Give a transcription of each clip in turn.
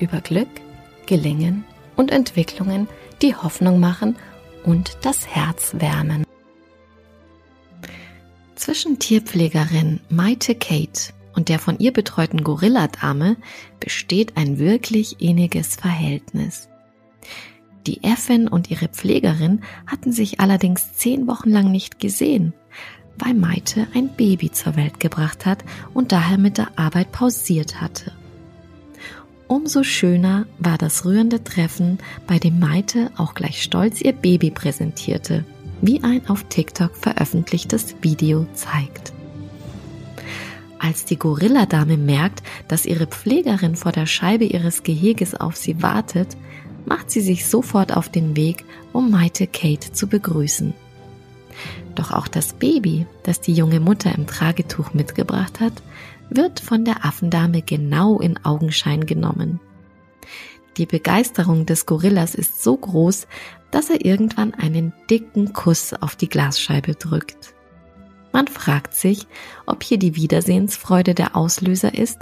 über Glück, Gelingen und Entwicklungen, die Hoffnung machen und das Herz wärmen. Zwischen Tierpflegerin Maite Kate und der von ihr betreuten Gorilladame besteht ein wirklich inniges Verhältnis. Die Äffin und ihre Pflegerin hatten sich allerdings zehn Wochen lang nicht gesehen, weil Maite ein Baby zur Welt gebracht hat und daher mit der Arbeit pausiert hatte. Umso schöner war das rührende Treffen, bei dem Maite auch gleich stolz ihr Baby präsentierte, wie ein auf TikTok veröffentlichtes Video zeigt. Als die Gorilladame merkt, dass ihre Pflegerin vor der Scheibe ihres Geheges auf sie wartet, macht sie sich sofort auf den Weg, um Maite Kate zu begrüßen. Doch auch das Baby, das die junge Mutter im Tragetuch mitgebracht hat, wird von der Affendame genau in Augenschein genommen. Die Begeisterung des Gorillas ist so groß, dass er irgendwann einen dicken Kuss auf die Glasscheibe drückt. Man fragt sich, ob hier die Wiedersehensfreude der Auslöser ist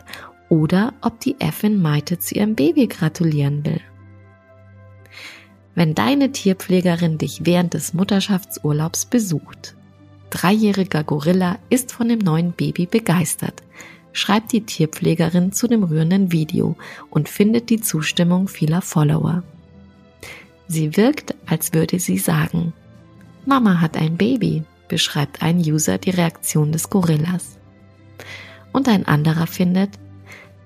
oder ob die Äffin Maite zu ihrem Baby gratulieren will. Wenn deine Tierpflegerin dich während des Mutterschaftsurlaubs besucht. Dreijähriger Gorilla ist von dem neuen Baby begeistert schreibt die Tierpflegerin zu dem rührenden Video und findet die Zustimmung vieler Follower. Sie wirkt, als würde sie sagen, Mama hat ein Baby, beschreibt ein User die Reaktion des Gorillas. Und ein anderer findet,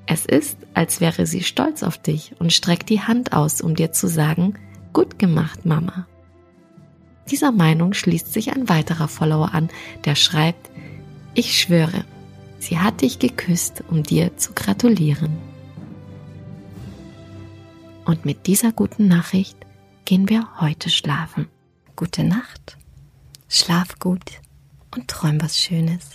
es ist, als wäre sie stolz auf dich und streckt die Hand aus, um dir zu sagen, gut gemacht, Mama. Dieser Meinung schließt sich ein weiterer Follower an, der schreibt, ich schwöre, Sie hat dich geküsst, um dir zu gratulieren. Und mit dieser guten Nachricht gehen wir heute schlafen. Gute Nacht, schlaf gut und träum was Schönes.